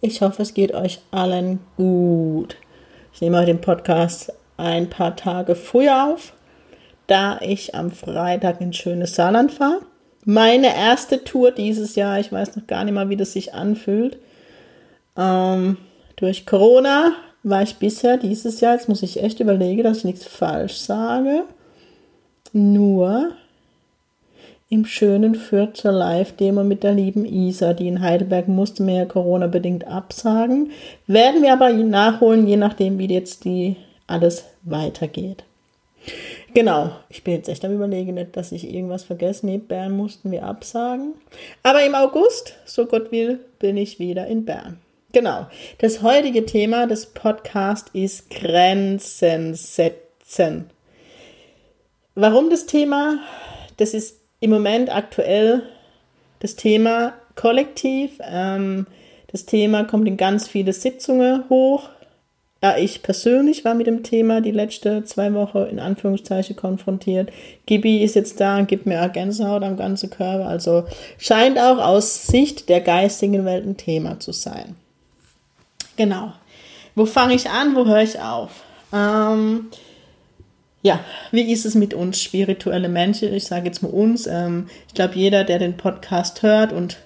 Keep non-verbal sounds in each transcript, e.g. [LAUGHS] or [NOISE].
Ich hoffe, es geht euch allen gut. Ich nehme heute den Podcast ein paar Tage früher auf, da ich am Freitag in schönes Saarland fahre. Meine erste Tour dieses Jahr. Ich weiß noch gar nicht mal, wie das sich anfühlt. Ähm, durch Corona war ich bisher dieses Jahr, jetzt muss ich echt überlegen, dass ich nichts falsch sage, nur im schönen Fürth Live-Demo mit der lieben Isa. Die in Heidelberg musste mir ja Corona-bedingt absagen. Werden wir aber nachholen, je nachdem, wie jetzt die alles weitergeht. Genau, ich bin jetzt echt am überlegen, nicht, dass ich irgendwas vergesse. Nee, Bern mussten wir absagen. Aber im August, so Gott will, bin ich wieder in Bern. Genau. Das heutige Thema des Podcasts ist Grenzen setzen. Warum das Thema? Das ist im Moment aktuell das Thema Kollektiv. Ähm, das Thema kommt in ganz viele Sitzungen hoch. Ja, ich persönlich war mit dem Thema die letzte zwei Wochen in Anführungszeichen konfrontiert. Gibi ist jetzt da und gibt mir auch Gänsehaut am ganzen Körper. Also scheint auch aus Sicht der geistigen Welt ein Thema zu sein. Genau. Wo fange ich an? Wo höre ich auf? Ähm, ja, wie ist es mit uns spirituelle Menschen? Ich sage jetzt mal uns. Ähm, ich glaube, jeder, der den Podcast hört und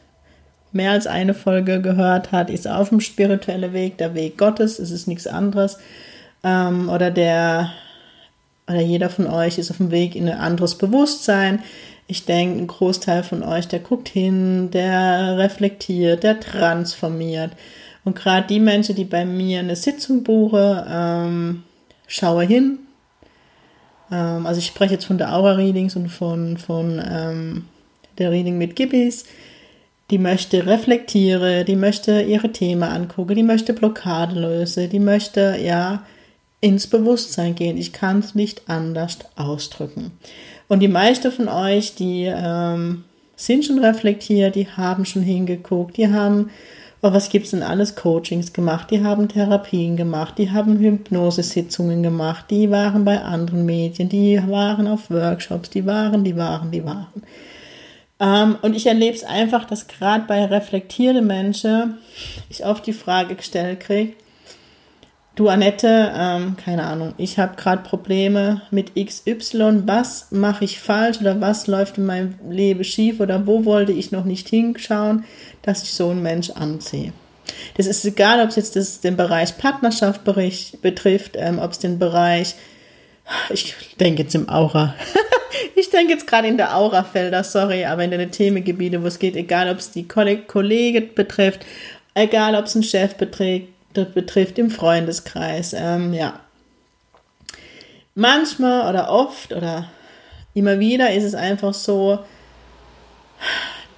mehr als eine Folge gehört hat, ist auf dem spirituellen Weg, der Weg Gottes, es ist nichts anderes. Ähm, oder der, oder jeder von euch ist auf dem Weg in ein anderes Bewusstsein. Ich denke, ein Großteil von euch, der guckt hin, der reflektiert, der transformiert. Und gerade die Menschen, die bei mir eine Sitzung buchen, ähm, schaue hin. Ähm, also ich spreche jetzt von der Aura-Readings und von, von ähm, der Reading mit Gibbis die möchte reflektiere, die möchte ihre Themen angucken, die möchte Blockade lösen, die möchte ja ins Bewusstsein gehen. Ich kann es nicht anders ausdrücken. Und die meisten von euch, die ähm, sind schon reflektiert, die haben schon hingeguckt, die haben, oh, was gibt's denn alles, Coachings gemacht, die haben Therapien gemacht, die haben Hypnosesitzungen gemacht, die waren bei anderen Medien, die waren auf Workshops, die waren, die waren, die waren. Ähm, und ich erlebe es einfach, dass gerade bei reflektierenden Menschen ich oft die Frage gestellt kriege, du Annette, ähm, keine Ahnung, ich habe gerade Probleme mit XY, was mache ich falsch oder was läuft in meinem Leben schief oder wo wollte ich noch nicht hinschauen, dass ich so einen Mensch ansehe. Das ist egal, ob es jetzt das, den Bereich Partnerschaft betrifft, ähm, ob es den Bereich, ich denke jetzt im Aura, [LAUGHS] ich denke jetzt gerade in der Aurafelder, sorry, aber in den Themengebiete, wo es geht, egal ob es die Kollegen betrifft, egal ob es einen Chef betrifft, betrifft im Freundeskreis, ähm, ja. Manchmal oder oft oder immer wieder ist es einfach so,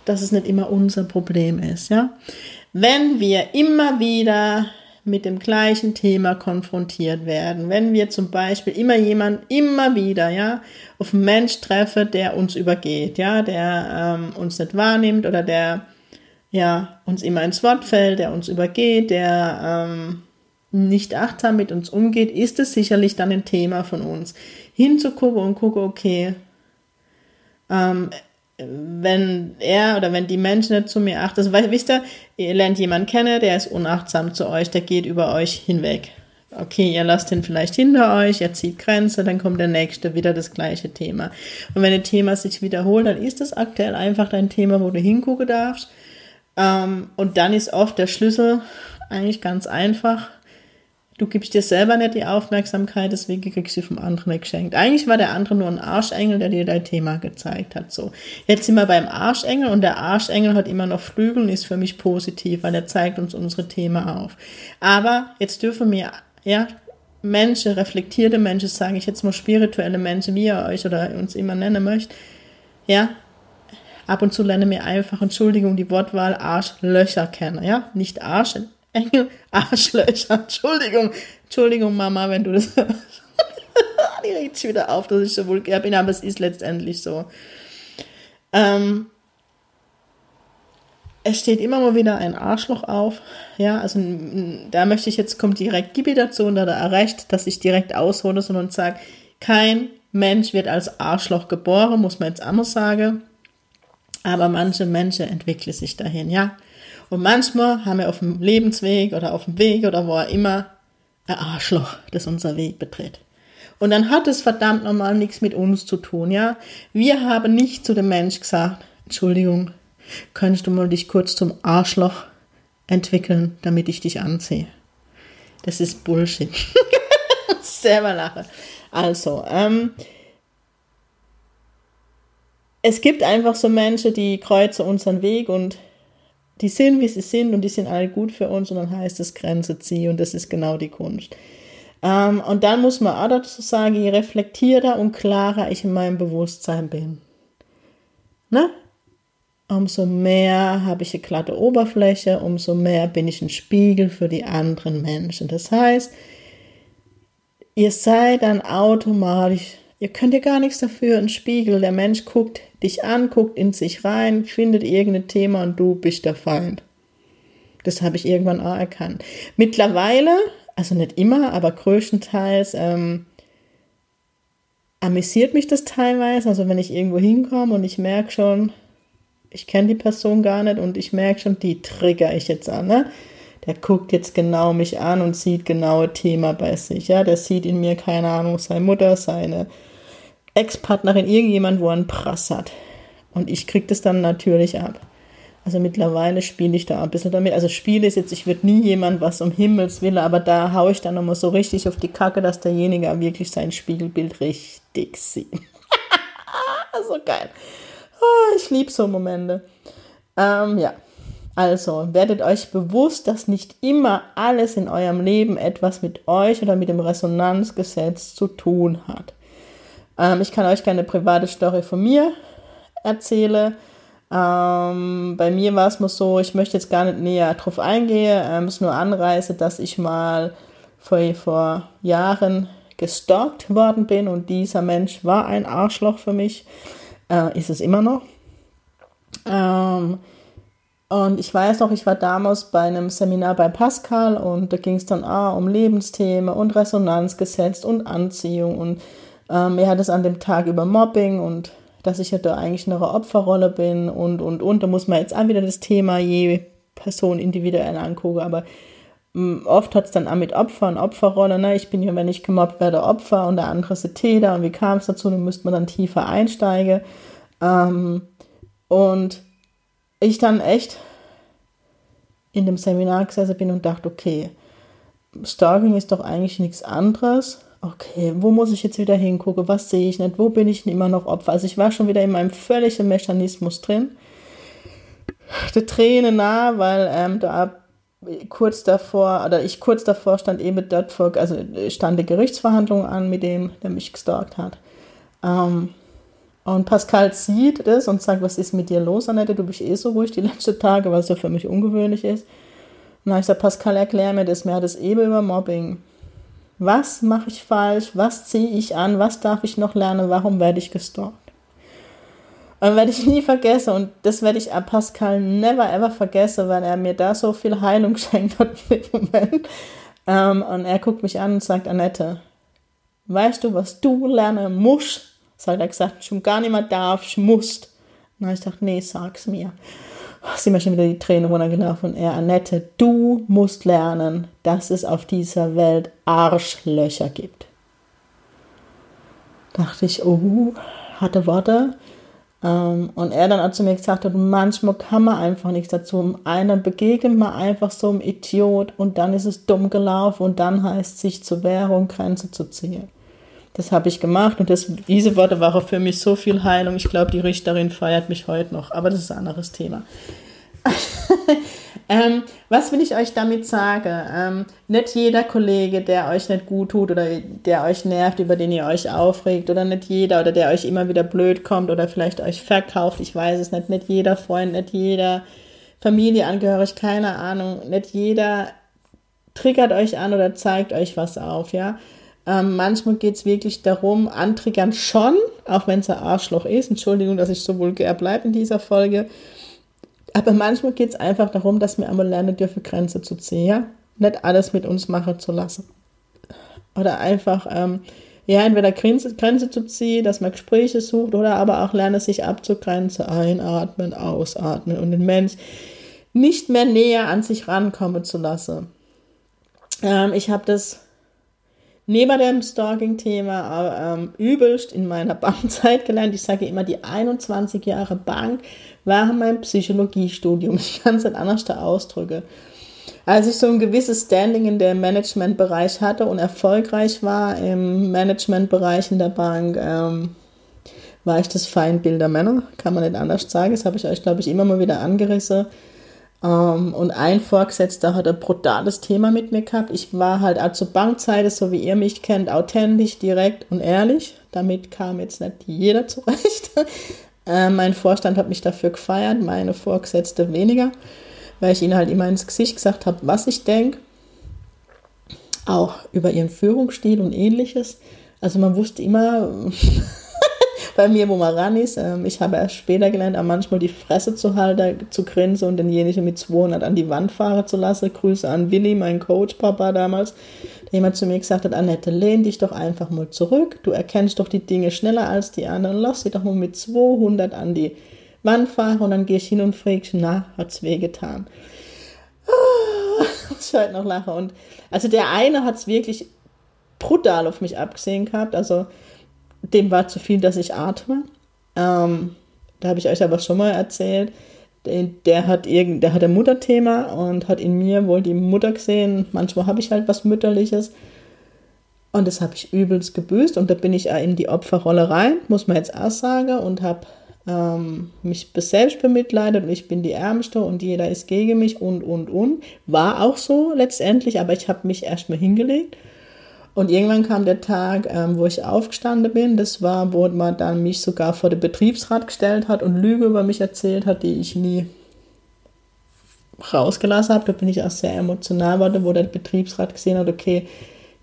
dass es nicht immer unser Problem ist, ja. Wenn wir immer wieder mit dem gleichen Thema konfrontiert werden. Wenn wir zum Beispiel immer jemand, immer wieder, ja, auf einen Mensch treffen, der uns übergeht, ja, der ähm, uns nicht wahrnimmt oder der, ja, uns immer ins Wort fällt, der uns übergeht, der ähm, nicht achtsam mit uns umgeht, ist es sicherlich dann ein Thema von uns. Hinzugucken und gucken, okay, ähm, wenn er oder wenn die Menschen nicht zu mir achten, also, wisst ihr, ihr lernt jemanden kennen, der ist unachtsam zu euch, der geht über euch hinweg. Okay, ihr lasst ihn vielleicht hinter euch, er zieht Grenze, dann kommt der nächste, wieder das gleiche Thema. Und wenn ein Thema sich wiederholt, dann ist das aktuell einfach dein Thema, wo du hingucken darfst. Ähm, und dann ist oft der Schlüssel eigentlich ganz einfach. Du gibst dir selber nicht die Aufmerksamkeit, deswegen kriegst du vom anderen nicht geschenkt. Eigentlich war der andere nur ein Arschengel, der dir dein Thema gezeigt hat. So, jetzt sind wir beim Arschengel und der Arschengel hat immer noch Flügel und ist für mich positiv, weil er zeigt uns unsere Themen auf. Aber jetzt dürfen wir, ja, Menschen, reflektierte Menschen, sage ich jetzt mal spirituelle Menschen, wie ihr euch oder uns immer nennen möchtet, ja, ab und zu lernen wir einfach, Entschuldigung, die Wortwahl Arschlöcher kennen, ja, nicht Arsch Engel, [LAUGHS] Arschlöcher. Entschuldigung, Entschuldigung, Mama, wenn du das hörst. [LAUGHS] Die regt sich wieder auf, dass ich so vulgär bin, aber es ist letztendlich so. Ähm, es steht immer mal wieder ein Arschloch auf. Ja, also da möchte ich jetzt, kommt direkt Gibi dazu und da erreicht, dass ich direkt aushole sondern sage, kein Mensch wird als Arschloch geboren, muss man jetzt anders sagen. Aber manche Menschen entwickeln sich dahin, ja. Und manchmal haben wir auf dem Lebensweg oder auf dem Weg oder wo auch immer ein Arschloch, das unser Weg betritt. Und dann hat es verdammt normal nichts mit uns zu tun, ja. Wir haben nicht zu dem Mensch gesagt, Entschuldigung, könntest du mal dich kurz zum Arschloch entwickeln, damit ich dich anziehe. Das ist Bullshit. [LAUGHS] Selber lache. Also, ähm, es gibt einfach so Menschen, die kreuzen unseren Weg und die sind, wie sie sind und die sind alle gut für uns und dann heißt es Grenze ziehen und das ist genau die Kunst. Ähm, und dann muss man auch dazu sagen, je reflektierter und klarer ich in meinem Bewusstsein bin, ne? umso mehr habe ich eine glatte Oberfläche, umso mehr bin ich ein Spiegel für die anderen Menschen. Das heißt, ihr seid dann automatisch, ihr könnt ja gar nichts dafür, ein Spiegel. Der Mensch guckt dich an, guckt in sich rein, findet irgendein Thema und du bist der Feind. Das habe ich irgendwann auch erkannt. Mittlerweile, also nicht immer, aber größtenteils, ähm, amüsiert mich das teilweise. Also wenn ich irgendwo hinkomme und ich merke schon, ich kenne die Person gar nicht und ich merke schon, die trigger ich jetzt an. Ne? Der guckt jetzt genau mich an und sieht genaue Thema bei sich. Ja, der sieht in mir, keine Ahnung, seine Mutter, seine Ex-Partnerin, irgendjemand, wo er einen Prass hat. Und ich kriege das dann natürlich ab. Also mittlerweile spiele ich da ein bisschen damit. Also Spiele ist jetzt, ich würde nie jemand was um Himmels Willen, aber da haue ich dann nochmal so richtig auf die Kacke, dass derjenige wirklich sein Spiegelbild richtig sieht. [LAUGHS] so geil. Oh, ich liebe so Momente. Ähm, ja, also werdet euch bewusst, dass nicht immer alles in eurem Leben etwas mit euch oder mit dem Resonanzgesetz zu tun hat. Ähm, ich kann euch keine private Story von mir erzählen. Ähm, bei mir war es mal so, ich möchte jetzt gar nicht näher drauf eingehen, ähm, es nur anreiße, dass ich mal vor, vor Jahren gestalkt worden bin und dieser Mensch war ein Arschloch für mich äh, ist es immer noch. Ähm, und ich weiß noch, ich war damals bei einem Seminar bei Pascal und da ging es dann auch um Lebensthemen und Resonanzgesetz und Anziehung. Und ähm, er hat es an dem Tag über Mobbing und dass ich ja da eigentlich in einer Opferrolle bin und, und, und. Da muss man jetzt auch wieder das Thema je Person individuell angucken. Aber mm, oft hat es dann auch mit Opfer und Opferrolle. Ne? Ich bin ja, wenn ich gemobbt werde, Opfer und der andere ist Täter. Und wie kam es dazu? Dann müsste man dann tiefer einsteigen. Ähm, und ich dann echt in dem Seminar gesessen bin und dachte, okay, Stalking ist doch eigentlich nichts anderes. Okay, wo muss ich jetzt wieder hingucken? Was sehe ich nicht? Wo bin ich immer noch Opfer? Also ich war schon wieder in meinem völligen Mechanismus drin. Die Tränen nah, weil ähm, da kurz davor, oder ich kurz davor stand eben dort vor, also stand die Gerichtsverhandlung an mit dem, der mich gestalkt hat. Ähm, und Pascal sieht das und sagt, was ist mit dir los, Annette? Du bist eh so ruhig die letzten Tage, was ja für mich ungewöhnlich ist. Und dann habe ich gesagt, Pascal, erklär mir das. Mir hat es eben über Mobbing. Was mache ich falsch? Was ziehe ich an? Was darf ich noch lernen? Warum werde ich gestalkt? Und werde ich [LAUGHS] nie vergessen. Und das werde ich Pascal never ever vergessen, weil er mir da so viel Heilung [LAUGHS] geschenkt hat dem Moment. Ähm, und er guckt mich an und sagt, Annette, weißt du, was du lernen musst, das hat er gesagt, schon gar nicht mehr darfst, musst. Und ich gedacht, nee, sag's mir. Oh, sind mir schon wieder die Tränen runtergelaufen. Er, Annette, du musst lernen, dass es auf dieser Welt Arschlöcher gibt. Dachte ich, oh, hatte Worte. Ähm, und er dann auch zu mir gesagt hat, manchmal kann man einfach nichts dazu. Einer begegnet man einfach so einem Idiot und dann ist es dumm gelaufen und dann heißt es, sich zu wehren und Grenze zu ziehen. Das habe ich gemacht und das, diese Worte waren für mich so viel Heilung. Ich glaube, die Richterin feiert mich heute noch, aber das ist ein anderes Thema. [LAUGHS] ähm, was will ich euch damit sagen? Ähm, nicht jeder Kollege, der euch nicht gut tut oder der euch nervt, über den ihr euch aufregt, oder nicht jeder oder der euch immer wieder blöd kommt oder vielleicht euch verkauft, ich weiß es nicht, nicht jeder Freund, nicht jeder Familieangehörig, keine Ahnung, nicht jeder triggert euch an oder zeigt euch was auf, ja. Ähm, manchmal geht es wirklich darum, antriggern schon, auch wenn es ein Arschloch ist. Entschuldigung, dass ich so vulgär bleibe in dieser Folge. Aber manchmal geht es einfach darum, dass wir einmal lernen dürfen, Grenze zu ziehen, ja. Nicht alles mit uns machen zu lassen. Oder einfach, ähm, ja, entweder Grenze, Grenze zu ziehen, dass man Gespräche sucht, oder aber auch lernen, sich abzugrenzen, einatmen, ausatmen und den Mensch nicht mehr näher an sich rankommen zu lassen. Ähm, ich habe das neben dem Stalking-Thema ähm, übelst in meiner [LAUGHS] Bankzeit gelernt. Ich sage immer, die 21 Jahre Bank waren mein Psychologiestudium. [LAUGHS] Ich kann es nicht anders ausdrücken. Als ich so ein gewisses Standing in dem Managementbereich hatte und erfolgreich war im Managementbereich in der Bank, ähm, war ich das Feindbild der Männer, kann man nicht anders sagen. Das habe ich euch, glaube ich, immer mal wieder angerissen. Ähm, und ein Vorgesetzter hat ein brutales Thema mit mir gehabt. Ich war halt auch zur Bankzeit, so wie ihr mich kennt, authentisch, direkt und ehrlich. Damit kam jetzt nicht jeder zurecht. [LAUGHS] äh, mein Vorstand hat mich dafür gefeiert, meine Vorgesetzte weniger, weil ich ihnen halt immer ins Gesicht gesagt habe, was ich denke. Auch über ihren Führungsstil und ähnliches. Also man wusste immer, [LAUGHS] bei mir, wo man ran ist. Ähm, ich habe erst später gelernt, auch manchmal die Fresse zu halten, zu grinsen und denjenigen mit 200 an die Wand fahren zu lassen. Grüße an Willi, mein Coach-Papa damals, der jemand zu mir gesagt hat, Annette, lehn dich doch einfach mal zurück. Du erkennst doch die Dinge schneller als die anderen. Lass sie doch mal mit 200 an die Wand fahren und dann gehst du hin und fragst, na, hat's wehgetan? Ah, [LAUGHS] ich halt noch lachen. Und also der eine hat es wirklich brutal auf mich abgesehen gehabt. Also dem war zu viel, dass ich atme. Ähm, da habe ich euch aber schon mal erzählt. Der, hat irgend, der hat ein Mutterthema und hat in mir wohl die Mutter gesehen. Manchmal habe ich halt was Mütterliches. Und das habe ich übelst gebüßt. Und da bin ich in die Opferrolle rein, muss man jetzt auch sagen, und habe ähm, mich selbst bemitleidet und ich bin die Ärmste und jeder ist gegen mich und, und, und. War auch so letztendlich, aber ich habe mich erstmal hingelegt und irgendwann kam der Tag, ähm, wo ich aufgestanden bin. Das war, wo man dann mich sogar vor den Betriebsrat gestellt hat und Lüge über mich erzählt hat, die ich nie rausgelassen habe. Da bin ich auch sehr emotional geworden, wo der Betriebsrat gesehen hat, okay,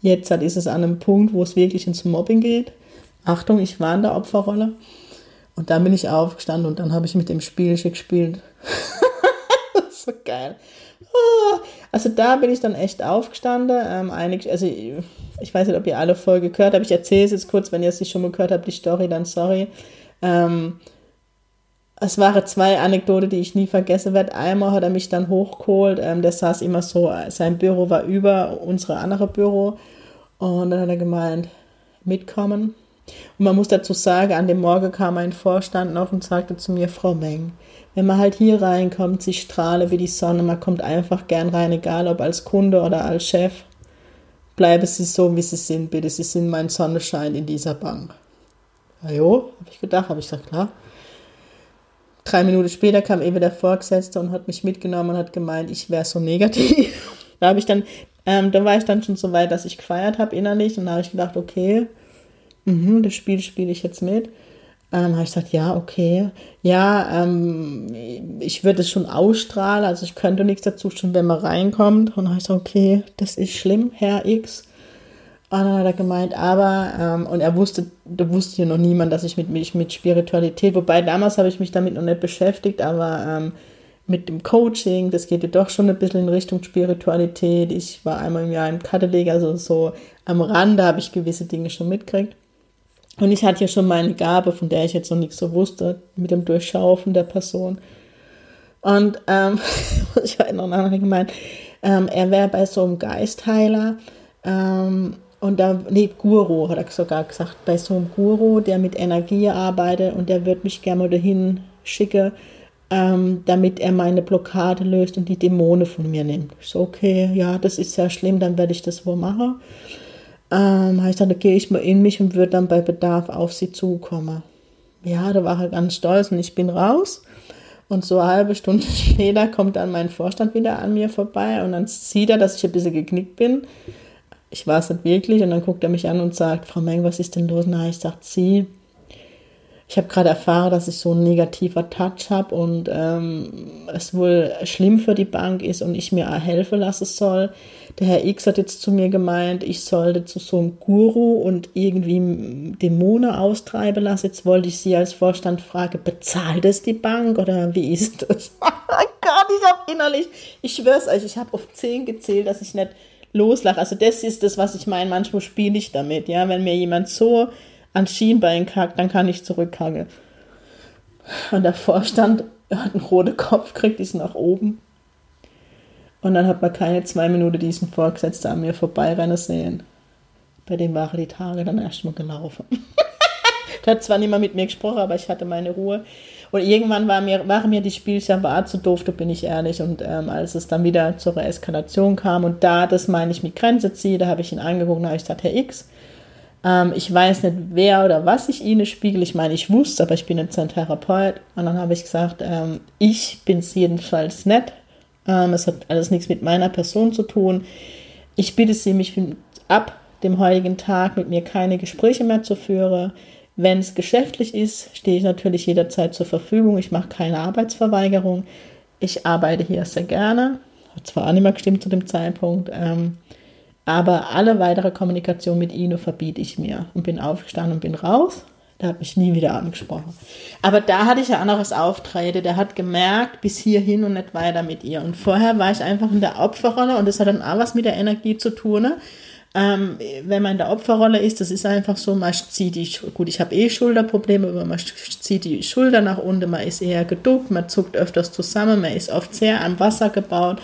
jetzt ist es an einem Punkt, wo es wirklich ins Mobbing geht. Achtung, ich war in der Opferrolle. Und dann bin ich aufgestanden und dann habe ich mit dem Spielchen gespielt. [LAUGHS] so geil. Ah, also da bin ich dann echt aufgestanden. Ähm, einig, also ich weiß nicht, ob ihr alle Folge gehört habt. Ich erzähle es jetzt kurz, wenn ihr es nicht schon mal gehört habt, die Story, dann sorry. Ähm, es waren zwei Anekdoten, die ich nie vergessen werde. Einmal hat er mich dann hochgeholt. Ähm, der saß immer so, sein Büro war über unsere andere Büro. Und dann hat er gemeint, mitkommen. Und man muss dazu sagen, an dem Morgen kam ein Vorstand noch und sagte zu mir, Frau Meng, wenn man halt hier reinkommt, sie strahle wie die Sonne, man kommt einfach gern rein, egal ob als Kunde oder als Chef. Bleiben Sie so, wie Sie sind, bitte. Sie sind mein Sonnenschein in dieser Bank. Ja, jo, habe ich gedacht, habe ich gesagt, klar. Drei Minuten später kam eben der Vorgesetzte und hat mich mitgenommen und hat gemeint, ich wäre so negativ. [LAUGHS] da habe ich dann, ähm, da war ich dann schon so weit, dass ich gefeiert habe innerlich und da habe ich gedacht, okay, mh, das Spiel spiele ich jetzt mit. Ähm, habe ich gesagt, ja, okay. Ja, ähm, ich würde es schon ausstrahlen, also ich könnte nichts dazu schon, wenn man reinkommt. Und habe ich gesagt, okay, das ist schlimm, Herr X. Und dann hat er gemeint, aber, ähm, und er wusste, da wusste ja noch niemand, dass ich mit, mich mit Spiritualität, wobei damals habe ich mich damit noch nicht beschäftigt, aber ähm, mit dem Coaching, das geht ja doch schon ein bisschen in Richtung Spiritualität. Ich war einmal im Jahr im Katholic, also so am Rande habe ich gewisse Dinge schon mitgekriegt. Und ich hatte ja schon meine Gabe, von der ich jetzt noch nichts so wusste, mit dem Durchschaufen der Person. Und ähm, [LAUGHS] ich habe noch nachher gemeint, ähm, er wäre bei so einem Geistheiler ähm, und da, nee, Guru, hat er sogar gesagt, bei so einem Guru, der mit Energie arbeitet und der wird mich gerne mal dahin schicken, ähm, damit er meine Blockade löst und die Dämonen von mir nimmt. Ich so, okay, ja, das ist ja schlimm, dann werde ich das wohl machen ähm, habe ich gesagt, gehe ich mal in mich und würde dann bei Bedarf auf sie zukommen. Ja, da war er ganz stolz und ich bin raus. Und so eine halbe Stunde [LAUGHS] später kommt dann mein Vorstand wieder an mir vorbei und dann sieht er, dass ich ein bisschen geknickt bin. Ich war es nicht wirklich und dann guckt er mich an und sagt, Frau Meng, was ist denn los? Na, ich sage, Sie, ich habe gerade erfahren, dass ich so ein negativer Touch habe und ähm, es wohl schlimm für die Bank ist und ich mir helfen lassen soll. Der Herr X hat jetzt zu mir gemeint, ich sollte zu so einem Guru und irgendwie Dämonen austreiben lassen. Jetzt wollte ich Sie als Vorstand fragen, bezahlt es die Bank oder wie ist das? [LAUGHS] oh Gott, ich habe innerlich, ich schwör's euch, ich habe auf zehn gezählt, dass ich nicht loslache. Also das ist das, was ich meine. Manchmal spiele ich damit, ja. Wenn mir jemand so ans Schienbein kackt, dann kann ich zurückkacken. Und der Vorstand hat einen roten Kopf, kriegt dies nach oben. Und dann hat man keine zwei Minuten diesen Vorgesetzten an mir vorbeirennen sehen. Bei dem waren die Tage dann erstmal gelaufen. [LAUGHS] der hat zwar nicht mehr mit mir gesprochen, aber ich hatte meine Ruhe. Und irgendwann war mir, waren mir die Spielchen war zu doof, da bin ich ehrlich. Und ähm, als es dann wieder zur Eskalation kam und da, das meine ich mit Grenze ziehe, da habe ich ihn angeguckt und habe ich gesagt, Herr X, ähm, ich weiß nicht, wer oder was ich Ihnen spiegel. Ich meine, ich wusste, aber ich bin jetzt ein Therapeut. Und dann habe ich gesagt, ähm, ich bin es jedenfalls nicht. Ähm, es hat alles nichts mit meiner Person zu tun. Ich bitte Sie, mich ab dem heutigen Tag mit mir keine Gespräche mehr zu führen. Wenn es geschäftlich ist, stehe ich natürlich jederzeit zur Verfügung. Ich mache keine Arbeitsverweigerung. Ich arbeite hier sehr gerne. Hat zwar auch nicht mehr gestimmt zu dem Zeitpunkt. Ähm, aber alle weitere Kommunikation mit Ino verbiete ich mir und bin aufgestanden und bin raus. Da habe ich nie wieder angesprochen. Aber da hatte ich ja anderes Auftreten. Der hat gemerkt, bis hierhin und nicht weiter mit ihr. Und vorher war ich einfach in der Opferrolle und das hat dann auch was mit der Energie zu tun. Ne? Ähm, wenn man in der Opferrolle ist, das ist einfach so, man zieht die, gut, ich habe eh Schulterprobleme, aber man zieht die Schulter nach unten, man ist eher geduckt, man zuckt öfters zusammen, man ist oft sehr am Wasser gebaut.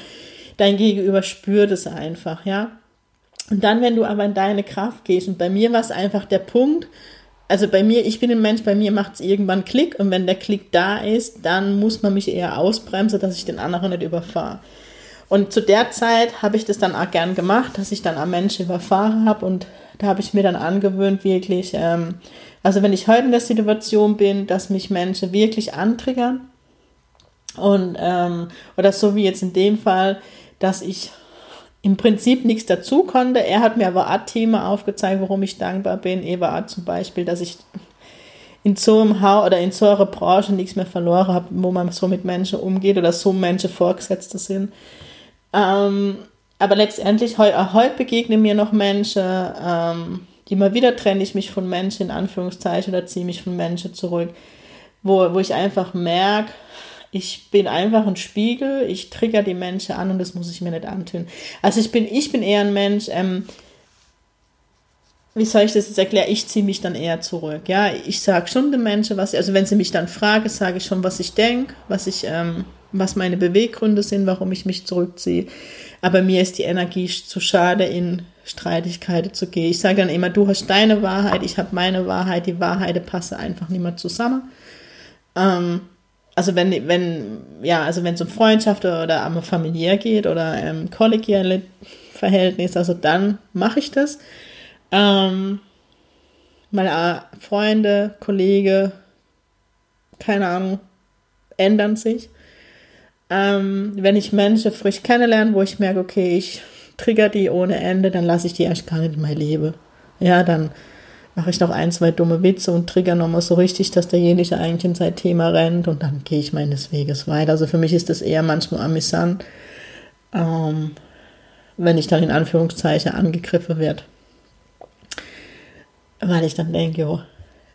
Dein Gegenüber spürt es einfach, ja. Und dann, wenn du aber in deine Kraft gehst, und bei mir war es einfach der Punkt, also bei mir, ich bin ein Mensch, bei mir macht es irgendwann Klick und wenn der Klick da ist, dann muss man mich eher ausbremsen, dass ich den anderen nicht überfahre. Und zu der Zeit habe ich das dann auch gern gemacht, dass ich dann am Menschen überfahren habe und da habe ich mir dann angewöhnt, wirklich, ähm, also wenn ich heute in der Situation bin, dass mich Menschen wirklich antriggern und ähm, oder so wie jetzt in dem Fall, dass ich im Prinzip nichts dazu konnte. Er hat mir aber Thema aufgezeigt, warum ich dankbar bin. Er war zum Beispiel, dass ich in so einem Haus oder in so einer Branche nichts mehr verloren habe, wo man so mit Menschen umgeht oder so Menschen Vorgesetzte sind. Ähm, aber letztendlich, heu, heute begegnen mir noch Menschen, ähm, mal wieder trenne ich mich von Menschen in Anführungszeichen oder ziehe mich von Menschen zurück, wo, wo ich einfach merke, ich bin einfach ein Spiegel, ich trigger die Menschen an und das muss ich mir nicht antun. Also ich bin, ich bin eher ein Mensch, ähm, wie soll ich das jetzt erklären? Ich ziehe mich dann eher zurück. Ja, ich sage schon den Menschen, was, also wenn sie mich dann fragen, sage ich schon, was ich denke, was ich, ähm, was meine Beweggründe sind, warum ich mich zurückziehe. Aber mir ist die Energie zu schade, in Streitigkeiten zu gehen. Ich sage dann immer, du hast deine Wahrheit, ich habe meine Wahrheit, die Wahrheit passen einfach nicht mehr zusammen. Ähm, also wenn, wenn, ja, also wenn es um Freundschaft oder um familiär geht oder ähm, kollegiale Verhältnis, also dann mache ich das. Ähm, meine Freunde, Kollege, keine Ahnung, ändern sich. Ähm, wenn ich Menschen frisch kennenlerne, wo ich merke, okay, ich trigger die ohne Ende, dann lasse ich die erst gar nicht in mein Leben. Ja, dann mache ich noch ein, zwei dumme Witze und trigger nochmal so richtig, dass derjenige eigentlich in sein Thema rennt und dann gehe ich meines Weges weiter. Also für mich ist das eher manchmal amüsant, ähm, wenn ich dann in Anführungszeichen angegriffen werde. Weil ich dann denke, jo,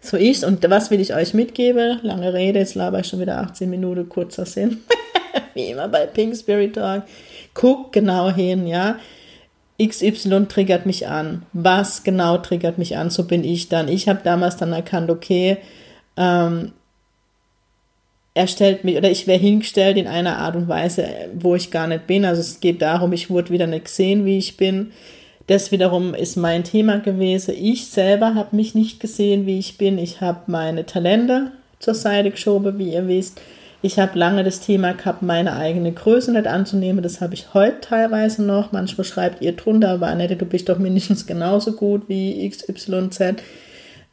so ist und was will ich euch mitgeben? Lange Rede, jetzt laber ich schon wieder 18 Minuten, kurzer Sinn. [LAUGHS] Wie immer bei Pink Spirit Talk. Guck genau hin, ja. XY triggert mich an. Was genau triggert mich an? So bin ich dann. Ich habe damals dann erkannt, okay, ähm, er stellt mich oder ich wäre hingestellt in einer Art und Weise, wo ich gar nicht bin. Also es geht darum, ich wurde wieder nicht gesehen, wie ich bin. Das wiederum ist mein Thema gewesen. Ich selber habe mich nicht gesehen, wie ich bin. Ich habe meine Talente zur Seite geschoben, wie ihr wisst. Ich habe lange das Thema gehabt, meine eigene Größe nicht anzunehmen. Das habe ich heute teilweise noch. Manchmal schreibt ihr drunter, aber Annette, du bist doch mindestens genauso gut wie XYZ.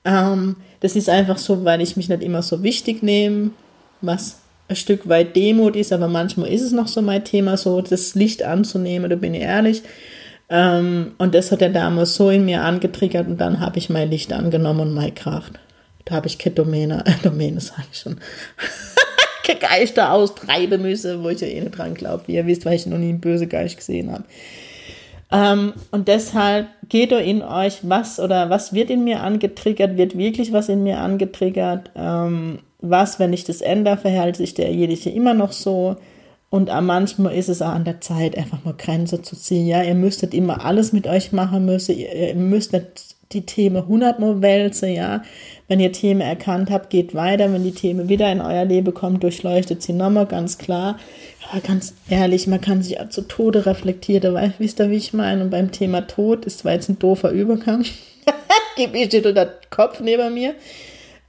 Ähm, das ist einfach so, weil ich mich nicht immer so wichtig nehme, was ein Stück weit Demut ist, aber manchmal ist es noch so mein Thema, so das Licht anzunehmen, da bin ich ehrlich. Ähm, und das hat der damals so in mir angetriggert und dann habe ich mein Licht angenommen und meine Kraft. Da habe ich keine Domäne, äh, [LAUGHS] Domäne sage ich schon. Geister austreiben müssen, wo ich ja eh nicht dran glaube. Wie ihr wisst, weil ich noch nie einen bösen Geist gesehen habe. Ähm, und deshalb geht doch in euch, was oder was wird in mir angetriggert, wird wirklich was in mir angetriggert, ähm, was, wenn ich das ändere, verhält sich derjenige immer noch so. Und manchmal ist es auch an der Zeit, einfach mal Grenze zu ziehen. Ja, ihr müsstet immer alles mit euch machen müssen. Ihr, müsst nicht die Themen 100 Mal wälzen, ja. Wenn ihr Themen erkannt habt, geht weiter. Wenn die Themen wieder in euer Leben kommen, durchleuchtet sie nochmal ganz klar. Aber ganz ehrlich, man kann sich auch zu Tode reflektieren. Weil, wisst ihr, wie ich meine? Und beim Thema Tod ist zwar jetzt ein doofer Übergang. [LAUGHS] Gib ich dir der Kopf neben mir.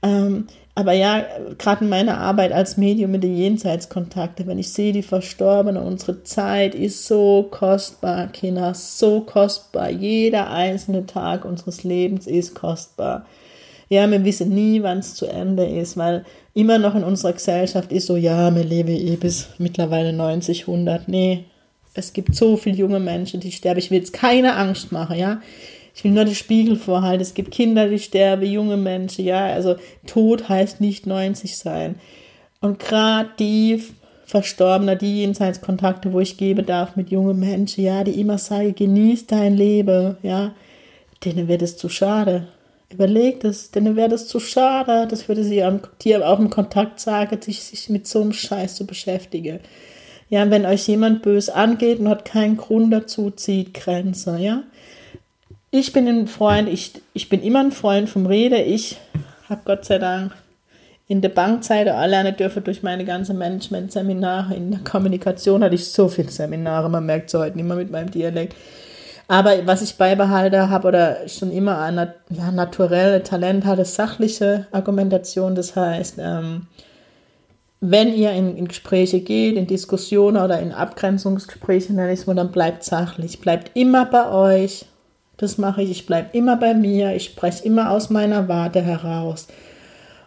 Ähm, aber ja, gerade in meiner Arbeit als Medium mit den Jenseitskontakten, wenn ich sehe, die Verstorbenen, unsere Zeit ist so kostbar, Kinder, so kostbar. Jeder einzelne Tag unseres Lebens ist kostbar. Ja, wir wissen nie, wann es zu Ende ist, weil immer noch in unserer Gesellschaft ist so, ja, wir leben eh bis mittlerweile 90, 100. Nee, es gibt so viele junge Menschen, die sterben. Ich will jetzt keine Angst machen, ja. Ich will nur den Spiegel vorhalten. Es gibt Kinder, die sterben, junge Menschen, ja. Also Tod heißt nicht 90 sein. Und gerade die Verstorbenen, die Jenseitskontakte, wo ich geben darf mit jungen Menschen, ja, die immer sagen, genieß dein Leben, ja, denen wird es zu schade. Überlegt es, denen wäre das zu schade. Das würde sie am, dir auch im Kontakt sagen, sich, sich mit so einem Scheiß zu beschäftigen. Ja, wenn euch jemand böse angeht und hat keinen Grund dazu, zieht Grenze, ja ich bin ein Freund, ich, ich bin immer ein Freund vom Rede. Ich habe Gott sei Dank in der Bankzeit auch lernen dürfen durch meine ganzen Management-Seminare. In der Kommunikation hatte ich so viele Seminare, man merkt es heute nicht mehr mit meinem Dialekt. Aber was ich beibehalte habe oder schon immer ein ja, naturelle Talent hatte, sachliche Argumentation. Das heißt, ähm, wenn ihr in, in, Gespräche geht, in Diskussionen oder in Abgrenzungsgespräche, nenne ich es mal, dann bleibt sachlich. Bleibt immer bei euch. Das mache ich. Ich bleibe immer bei mir. Ich spreche immer aus meiner Warte heraus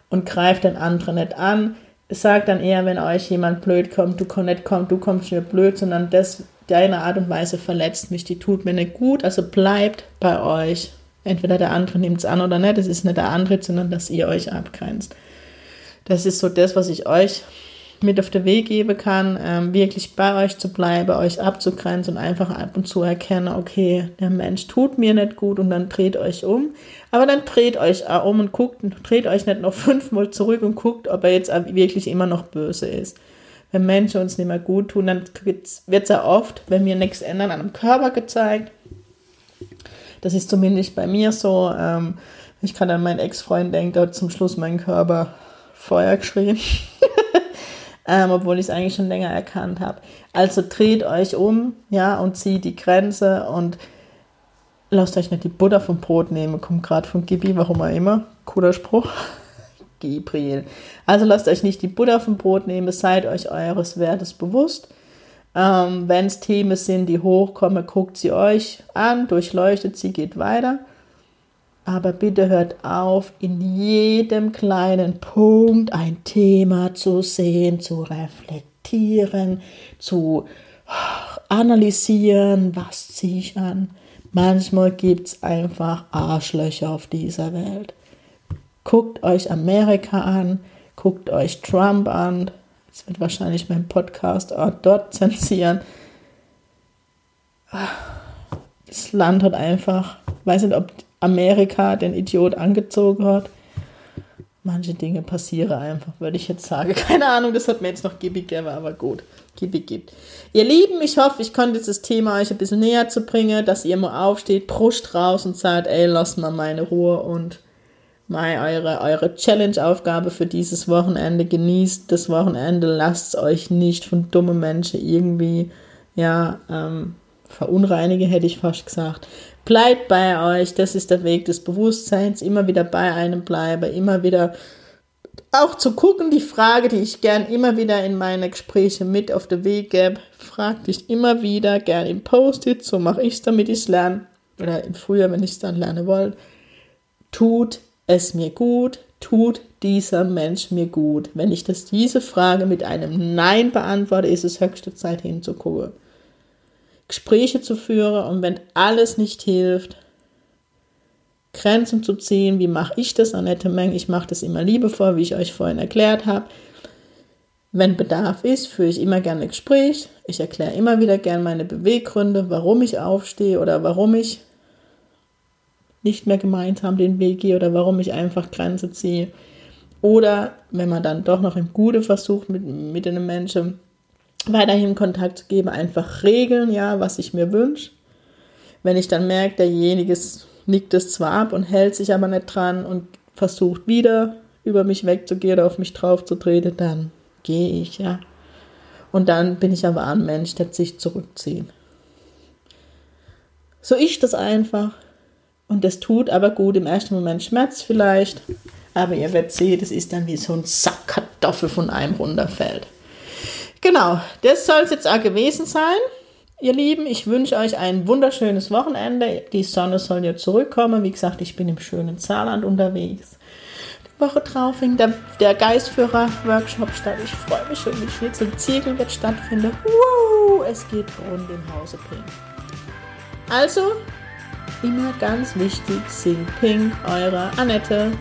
und greife den anderen nicht an. Sagt dann eher, wenn euch jemand blöd kommt, du kommst nicht kommt, du kommst mir blöd, sondern das, deine Art und Weise verletzt mich, die tut mir nicht gut. Also bleibt bei euch. Entweder der andere nimmt es an oder nicht. Das ist nicht der andere, sondern dass ihr euch abgrenzt. Das ist so das, was ich euch mit auf den Weg geben kann, ähm, wirklich bei euch zu bleiben, euch abzugrenzen und einfach ab und zu erkennen, okay, der Mensch tut mir nicht gut und dann dreht euch um. Aber dann dreht euch auch um und guckt, dreht euch nicht noch [LAUGHS] fünfmal zurück und guckt, ob er jetzt wirklich immer noch böse ist. Wenn Menschen uns nicht mehr gut tun, dann wird es ja oft, wenn wir nichts ändern, an dem Körper gezeigt. Das ist zumindest bei mir so. Ähm, ich kann an meinen Ex-Freund denken, der hat zum Schluss meinen Körper Feuer geschrien. [LAUGHS] ähm, obwohl ich es eigentlich schon länger erkannt habe. Also dreht euch um, ja, und zieht die Grenze und lasst euch nicht die Butter vom Brot nehmen. Kommt gerade von Gibi, warum auch immer. Cooler Spruch. Gabriel. Also lasst euch nicht die Butter vom Brot nehmen, seid euch eures Wertes bewusst. Ähm, Wenn es Themen sind, die hochkommen, guckt sie euch an, durchleuchtet sie, geht weiter. Aber bitte hört auf, in jedem kleinen Punkt ein Thema zu sehen, zu reflektieren, zu analysieren, was ziehe ich an. Manchmal gibt es einfach Arschlöcher auf dieser Welt. Guckt euch Amerika an, guckt euch Trump an. Jetzt wird wahrscheinlich mein Podcast auch dort [LAUGHS] zensieren. Das Land hat einfach, weiß nicht, ob Amerika den Idiot angezogen hat. Manche Dinge passieren einfach, würde ich jetzt sagen. [LAUGHS] Keine Ahnung, das hat mir jetzt noch Gibi gegeben, aber gut. Gibi gibt. Ihr Lieben, ich hoffe, ich konnte dieses Thema euch ein bisschen näher zu bringen, dass ihr mal aufsteht, Brust raus und sagt, ey, lass mal meine Ruhe und mal eure, eure Challenge-Aufgabe für dieses Wochenende. Genießt das Wochenende, lasst euch nicht von dummen Menschen irgendwie, ja, ähm, verunreinigen, hätte ich fast gesagt. Bleibt bei euch, das ist der Weg des Bewusstseins, immer wieder bei einem bleibe, immer wieder auch zu gucken, die Frage, die ich gern immer wieder in meine Gespräche mit auf den Weg gebe, frag dich immer wieder, gern im Post-it, so mache ich es, damit ich es lerne, oder früher, wenn ich es dann lernen wollte, tut es mir gut, tut dieser Mensch mir gut? Wenn ich das diese Frage mit einem Nein beantworte, ist es höchste Zeit hinzugucken. Gespräche zu führen und wenn alles nicht hilft, Grenzen zu ziehen. Wie mache ich das, Annette Meng? Ich mache das immer liebevoll, wie ich euch vorhin erklärt habe. Wenn Bedarf ist, führe ich immer gerne ein Gespräch. Ich erkläre immer wieder gerne meine Beweggründe, warum ich aufstehe oder warum ich nicht mehr gemeinsam den Weg gehe oder warum ich einfach Grenze ziehe. Oder wenn man dann doch noch im Gute versucht, mit, mit einem Menschen weiterhin Kontakt zu geben, einfach regeln, ja, was ich mir wünsche. Wenn ich dann merke, derjenige nickt es zwar ab und hält sich aber nicht dran und versucht wieder über mich wegzugehen oder auf mich drauf zu treten, dann gehe ich, ja. Und dann bin ich aber ein Mensch, der sich zurückzieht. So ist das einfach. Und das tut aber gut. Im ersten Moment Schmerz vielleicht. Aber ihr werdet sehen, das ist dann wie so ein Sack Kartoffel von einem runterfällt. Genau, das soll es jetzt auch gewesen sein. Ihr Lieben, ich wünsche euch ein wunderschönes Wochenende. Die Sonne soll ja zurückkommen. Wie gesagt, ich bin im schönen Saarland unterwegs. Die Woche drauf fängt der, der Geistführer-Workshop statt. Ich freue mich schon. Die Schnitzel-Ziegel wird stattfinden. Woo, es geht rund im Hause Pink. Also, immer ganz wichtig, sing Pink, eure Annette.